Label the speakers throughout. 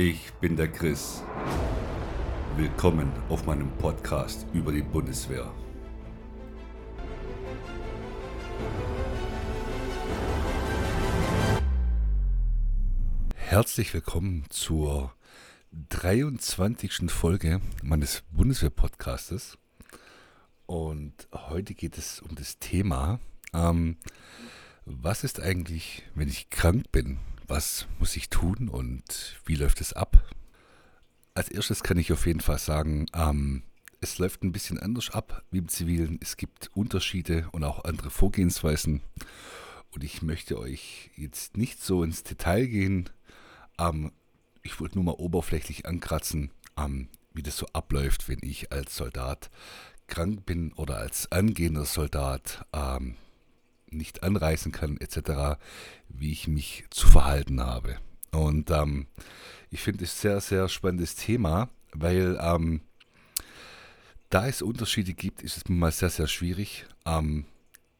Speaker 1: Ich bin der Chris. Willkommen auf meinem Podcast über die Bundeswehr. Herzlich willkommen zur 23. Folge meines Bundeswehr-Podcastes. Und heute geht es um das Thema, ähm, was ist eigentlich, wenn ich krank bin? Was muss ich tun und wie läuft es ab? Als erstes kann ich auf jeden Fall sagen, ähm, es läuft ein bisschen anders ab wie im Zivilen. Es gibt Unterschiede und auch andere Vorgehensweisen. Und ich möchte euch jetzt nicht so ins Detail gehen. Ähm, ich wollte nur mal oberflächlich ankratzen, ähm, wie das so abläuft, wenn ich als Soldat krank bin oder als angehender Soldat ähm, nicht anreisen kann, etc., wie ich mich zu verhalten habe. Und ähm, ich finde es sehr, sehr spannendes Thema, weil ähm, da es Unterschiede gibt, ist es mal sehr, sehr schwierig, ähm,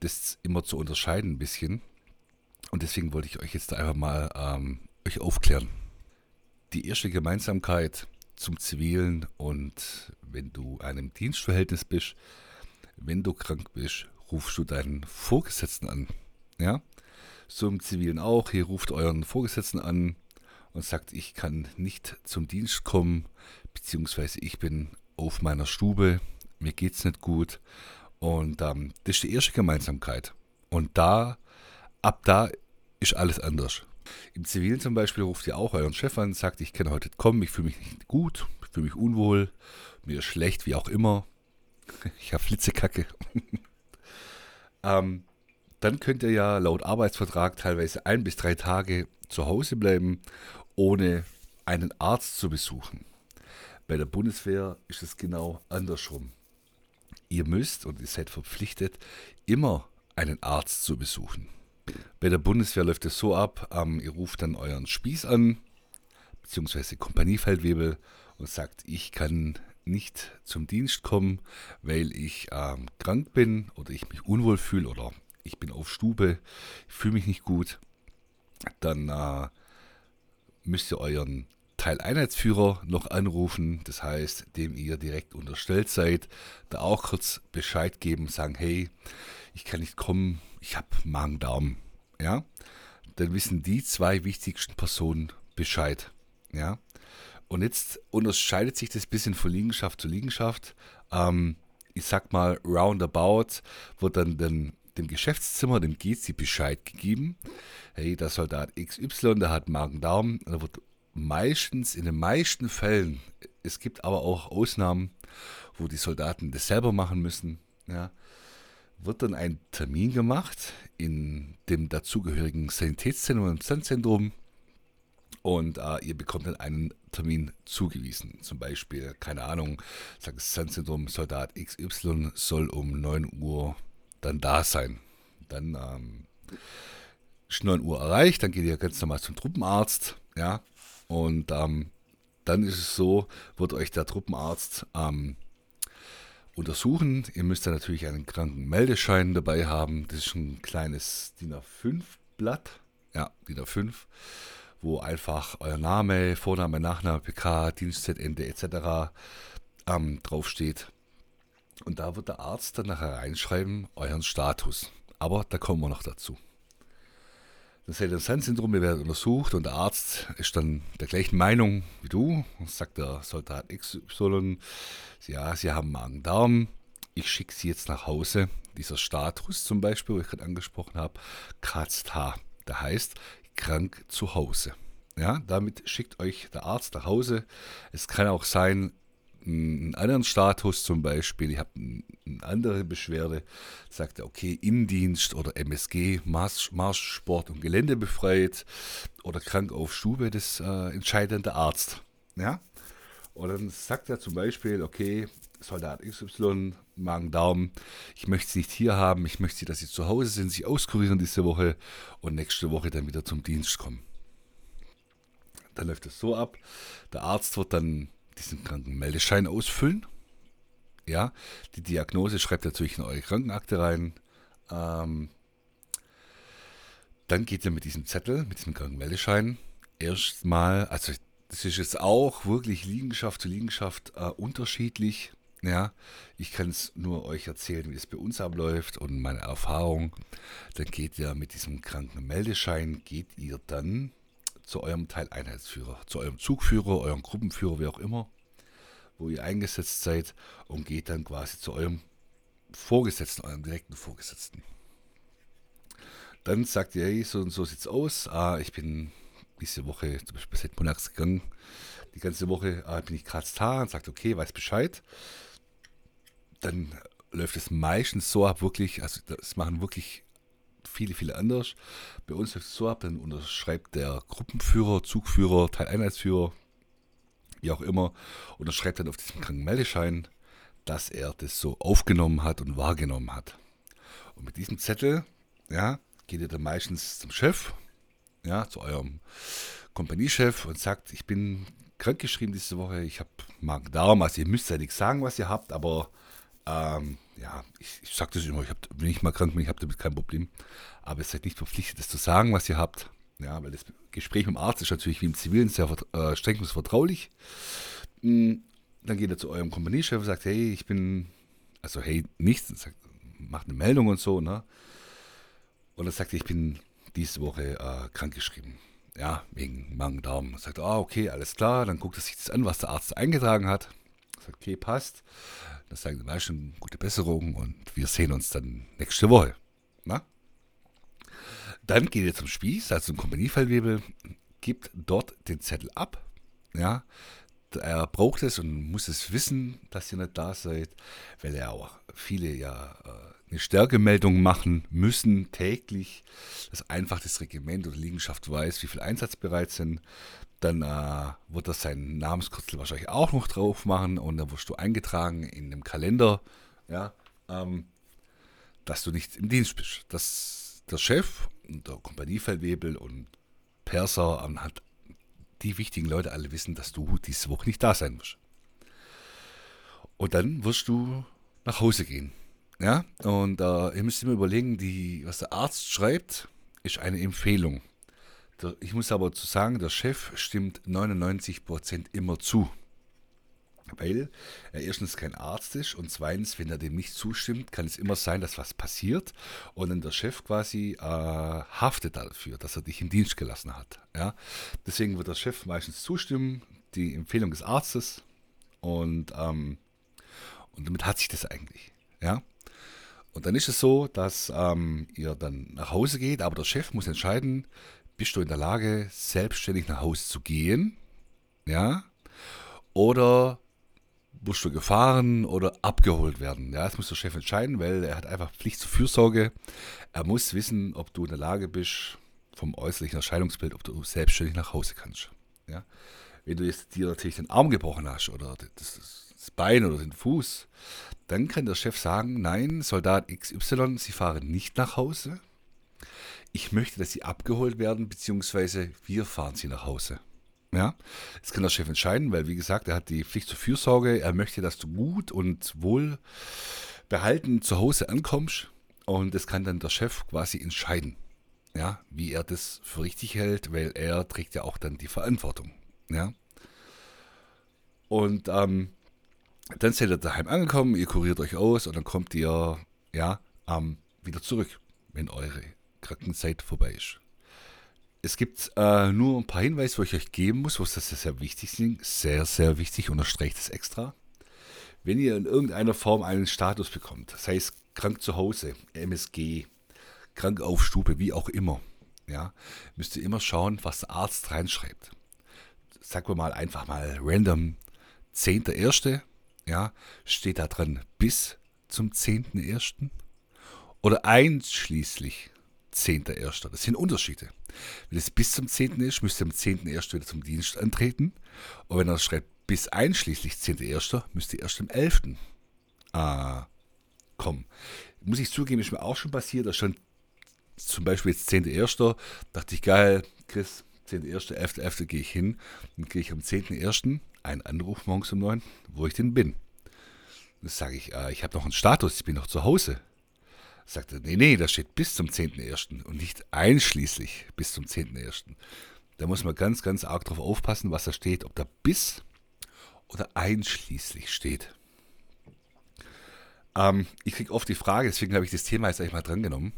Speaker 1: das immer zu unterscheiden ein bisschen. Und deswegen wollte ich euch jetzt einfach mal ähm, euch aufklären. Die erste Gemeinsamkeit zum Zivilen und wenn du einem Dienstverhältnis bist, wenn du krank bist, rufst du deinen Vorgesetzten an. Ja? So im Zivilen auch. Hier ruft euren Vorgesetzten an und sagt, ich kann nicht zum Dienst kommen, beziehungsweise ich bin auf meiner Stube, mir geht's nicht gut. Und ähm, das ist die erste Gemeinsamkeit. Und da, ab da ist alles anders. Im Zivilen zum Beispiel ruft ihr auch euren Chef an, sagt, ich kann heute nicht kommen, ich fühle mich nicht gut, ich fühle mich unwohl, mir ist schlecht, wie auch immer. Ich habe Flitzekacke. Ähm, dann könnt ihr ja laut Arbeitsvertrag teilweise ein bis drei Tage zu Hause bleiben, ohne einen Arzt zu besuchen. Bei der Bundeswehr ist es genau andersrum. Ihr müsst und ihr seid verpflichtet, immer einen Arzt zu besuchen. Bei der Bundeswehr läuft es so ab, ähm, ihr ruft dann euren Spieß an, beziehungsweise Kompaniefeldwebel und sagt, ich kann nicht zum Dienst kommen, weil ich ähm, krank bin oder ich mich unwohl fühle oder ich bin auf Stube, fühle mich nicht gut, dann äh, müsst ihr euren Teileinheitsführer noch anrufen, das heißt, dem ihr direkt unterstellt seid, da auch kurz Bescheid geben, sagen, hey, ich kann nicht kommen, ich habe Magen-Darm, ja, dann wissen die zwei wichtigsten Personen Bescheid, ja. Und jetzt unterscheidet sich das bisschen von Liegenschaft zu Liegenschaft. Ähm, ich sag mal, roundabout wird dann den, dem Geschäftszimmer, dem GC Bescheid gegeben. Hey, der Soldat XY, der hat Magen-Darm. Da wird meistens, in den meisten Fällen, es gibt aber auch Ausnahmen, wo die Soldaten das selber machen müssen, ja, wird dann ein Termin gemacht in dem dazugehörigen Sanitätszentrum und Sandzentrum und äh, ihr bekommt dann einen Termin zugewiesen. Zum Beispiel, keine Ahnung, sagt das Zentrum Soldat XY soll um 9 Uhr dann da sein. Dann ähm, ist 9 Uhr erreicht, dann geht ihr ganz normal zum Truppenarzt, ja, und ähm, dann ist es so, wird euch der Truppenarzt ähm, untersuchen. Ihr müsst dann natürlich einen Krankenmeldeschein dabei haben. Das ist ein kleines DIN A5-Blatt. Ja, DIN A5 wo einfach euer Name, Vorname, Nachname, PK, Dienstzeitende etc. Ähm, draufsteht. Und da wird der Arzt dann nachher reinschreiben, euren Status. Aber da kommen wir noch dazu. Das Seltern-Syndrom wird untersucht und der Arzt ist dann der gleichen Meinung wie du und sagt der Soldat XY, ja, sie haben Magen-Darm, ich schicke sie jetzt nach Hause. Dieser Status zum Beispiel, wo ich gerade angesprochen habe, kratzt H. Der heißt, krank zu Hause. Ja, damit schickt euch der Arzt nach Hause. Es kann auch sein, einen anderen Status zum Beispiel, ihr habt eine andere Beschwerde, sagt er, okay, Indienst oder MSG, Marsch, Marschsport und Gelände befreit oder krank auf Stube, das äh, entscheidet Arzt. Ja? Und dann sagt er zum Beispiel, okay, Soldat XY, Magen-Darm, ich möchte sie nicht hier haben, ich möchte sie, dass sie zu Hause sind, sich auskurieren diese Woche und nächste Woche dann wieder zum Dienst kommen. Dann läuft es so ab, der Arzt wird dann diesen Krankenmeldeschein ausfüllen. Ja, die Diagnose schreibt natürlich in eure Krankenakte rein. Ähm, dann geht ihr mit diesem Zettel, mit diesem Krankenmeldeschein, erstmal, also das ist jetzt auch wirklich Liegenschaft zu Liegenschaft äh, unterschiedlich. Ja, ich kann es nur euch erzählen, wie es bei uns abläuft und meine Erfahrung. Dann geht ihr mit diesem Krankenmeldeschein, geht ihr dann zu eurem Teileinheitsführer, zu eurem Zugführer, eurem Gruppenführer, wie auch immer, wo ihr eingesetzt seid und geht dann quasi zu eurem Vorgesetzten, eurem direkten Vorgesetzten. Dann sagt ihr, hey, so und so sieht's aus. Ah, ich bin diese Woche zum Beispiel seit Monats gegangen. Die ganze Woche ah, bin ich gerade da und sagt, okay, weiß Bescheid. Dann läuft es meistens so ab, wirklich, also das machen wirklich viele, viele anders. Bei uns läuft es so ab, dann unterschreibt der Gruppenführer, Zugführer, Teileinheitsführer, wie auch immer, unterschreibt dann auf diesem Krankenmeldeschein, dass er das so aufgenommen hat und wahrgenommen hat. Und mit diesem Zettel, ja, geht ihr dann meistens zum Chef, ja, zu eurem Kompaniechef und sagt, ich bin krankgeschrieben diese Woche, ich habe Magen-Darm, also ihr müsst ja nichts sagen, was ihr habt, aber ähm, ja, ich, ich sage das immer, ich hab, wenn ich mal krank bin, ich habe damit kein Problem. Aber ihr seid nicht verpflichtet, das zu sagen, was ihr habt. Ja, weil das Gespräch mit dem Arzt ist natürlich wie im Zivilen sehr äh, streng und vertraulich. Hm, dann geht er zu eurem Kompaniechef und sagt, hey, ich bin, also hey, nichts, sagt, macht eine Meldung und so, ne? Und dann sagt er, ich bin diese Woche äh, krankgeschrieben. Ja, wegen Magen-Darm. Sagt, ah, okay, alles klar. Dann guckt er sich das an, was der Arzt eingetragen hat. Sagt, okay, passt. Das sagen die meisten gute Besserung und wir sehen uns dann nächste Woche. Na? Dann geht ihr zum Spieß, also zum Kompaniefallwebel, gibt dort den Zettel ab. Ja, er braucht es und muss es wissen, dass ihr nicht da seid, weil er auch viele ja äh, eine Stärkemeldung machen müssen täglich, dass einfach das Regiment oder Liegenschaft weiß, wie viel einsatzbereit sind. Dann äh, wird er seinen Namenskürzel wahrscheinlich auch noch drauf machen und dann wirst du eingetragen in dem Kalender, ja, ähm, dass du nicht im Dienst bist. Dass der Chef und der Kompaniefeldwebel und Perser ähm, hat die wichtigen Leute alle wissen, dass du diese Woche nicht da sein wirst. Und dann wirst du nach Hause gehen. Ja, und äh, ihr müsst immer überlegen, die, was der Arzt schreibt, ist eine Empfehlung. Ich muss aber zu sagen, der Chef stimmt 99% immer zu. Weil er erstens kein Arzt ist und zweitens, wenn er dem nicht zustimmt, kann es immer sein, dass was passiert und dann der Chef quasi äh, haftet dafür, dass er dich im Dienst gelassen hat. Ja? Deswegen wird der Chef meistens zustimmen, die Empfehlung des Arztes und, ähm, und damit hat sich das eigentlich. Ja? Und dann ist es so, dass ähm, ihr dann nach Hause geht, aber der Chef muss entscheiden, bist du in der Lage, selbstständig nach Hause zu gehen? Ja? Oder musst du gefahren oder abgeholt werden? Ja, das muss der Chef entscheiden, weil er hat einfach Pflicht zur Fürsorge. Er muss wissen, ob du in der Lage bist, vom äußerlichen Erscheinungsbild, ob du selbstständig nach Hause kannst. Ja? Wenn du jetzt dir natürlich den Arm gebrochen hast oder das, das Bein oder den Fuß, dann kann der Chef sagen, nein, Soldat XY, Sie fahren nicht nach Hause ich möchte, dass sie abgeholt werden, beziehungsweise wir fahren sie nach Hause. Ja, das kann der Chef entscheiden, weil wie gesagt, er hat die Pflicht zur Fürsorge. Er möchte, dass du gut und wohl behalten zu Hause ankommst und das kann dann der Chef quasi entscheiden, ja, wie er das für richtig hält, weil er trägt ja auch dann die Verantwortung. Ja. Und ähm, dann seid ihr daheim angekommen, ihr kuriert euch aus und dann kommt ihr ja ähm, wieder zurück, wenn eure Krankenzeit vorbei ist. Es gibt äh, nur ein paar Hinweise, wo ich euch geben muss, wo das sehr wichtig sind. Sehr, sehr wichtig, unterstreicht es extra. Wenn ihr in irgendeiner Form einen Status bekommt, das heißt krank zu Hause, MSG, krank auf Stube, wie auch immer, ja, müsst ihr immer schauen, was der Arzt reinschreibt. Sagen wir mal einfach mal random 10.1., ja, steht da drin bis zum 10.1. oder einschließlich 10.1. Das sind Unterschiede. Wenn es bis zum 10. ist, müsst ihr am 10.1. wieder zum Dienst antreten. Und wenn er schreibt bis einschließlich 10.1., müsst ihr erst am 11. Äh, kommen. Muss ich zugeben, ist mir auch schon passiert, da schon zum Beispiel jetzt 10.1. dachte ich, geil, Chris, 10.1., 11.11. gehe ich hin. Dann gehe ich am 10.1. einen Anruf morgens um 9, wo ich denn bin. Dann sage ich, äh, ich habe noch einen Status, ich bin noch zu Hause. Sagte, nee, nee, da steht bis zum 10.01. und nicht einschließlich bis zum 10.01. Da muss man ganz, ganz arg drauf aufpassen, was da steht, ob da bis oder einschließlich steht. Ähm, ich kriege oft die Frage, deswegen habe ich das Thema jetzt eigentlich mal drangenommen.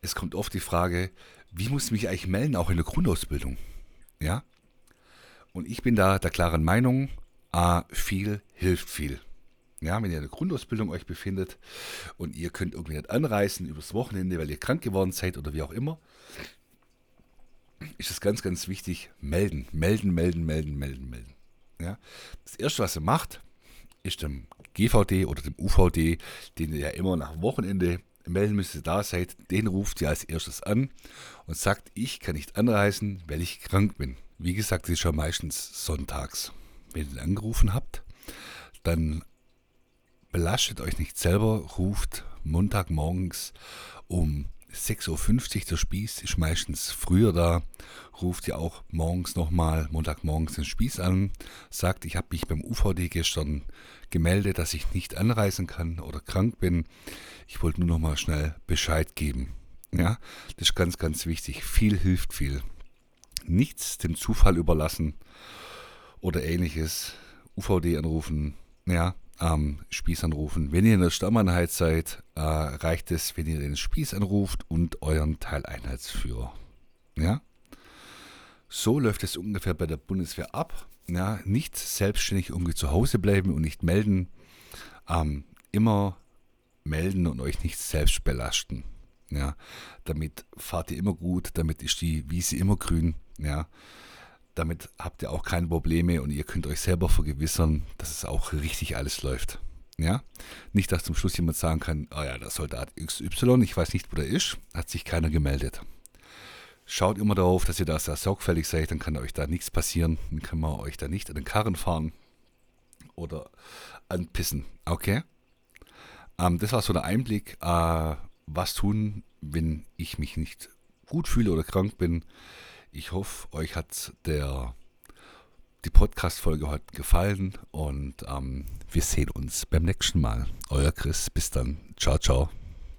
Speaker 1: Es kommt oft die Frage, wie muss ich mich eigentlich melden, auch in der Grundausbildung? Ja? Und ich bin da der klaren Meinung, A, viel hilft viel. Ja, wenn ihr in der Grundausbildung euch befindet und ihr könnt irgendwie nicht anreisen übers Wochenende, weil ihr krank geworden seid oder wie auch immer, ist es ganz, ganz wichtig, melden, melden, melden, melden, melden, melden. Ja? Das Erste, was ihr macht, ist dem GVD oder dem UVD, den ihr ja immer nach Wochenende melden müsst, ihr da seid, den ruft ihr als erstes an und sagt, ich kann nicht anreisen, weil ich krank bin. Wie gesagt, das ist schon meistens sonntags. Wenn ihr angerufen habt, dann belastet euch nicht selber, ruft Montagmorgens um 6.50 Uhr, der Spieß ist meistens früher da, ruft ihr auch morgens nochmal, Montagmorgens den Spieß an, sagt, ich habe mich beim UVD gestern gemeldet, dass ich nicht anreisen kann oder krank bin. Ich wollte nur nochmal schnell Bescheid geben. Ja, das ist ganz, ganz wichtig. Viel hilft viel. Nichts dem Zufall überlassen oder ähnliches. UVD anrufen, ja, ähm, Spieß anrufen. Wenn ihr in der Stammeinheit seid, äh, reicht es, wenn ihr den Spieß anruft und euren Teileinheitsführer. Ja? So läuft es ungefähr bei der Bundeswehr ab. Ja? Nicht selbstständig irgendwie zu Hause bleiben und nicht melden. Ähm, immer melden und euch nicht selbst belasten. Ja? Damit fahrt ihr immer gut, damit ist die Wiese immer grün. Ja? Damit habt ihr auch keine Probleme und ihr könnt euch selber vergewissern, dass es auch richtig alles läuft. Ja? Nicht, dass zum Schluss jemand sagen kann, oh ja, der Soldat XY, ich weiß nicht, wo der ist, hat sich keiner gemeldet. Schaut immer darauf, dass ihr da sehr sorgfältig seid, dann kann euch da nichts passieren, dann kann man euch da nicht an den Karren fahren oder anpissen. Okay? Ähm, das war so der Einblick, äh, was tun, wenn ich mich nicht gut fühle oder krank bin. Ich hoffe, euch hat der, die Podcast-Folge heute gefallen und ähm, wir sehen uns beim nächsten Mal. Euer Chris, bis dann. Ciao, ciao.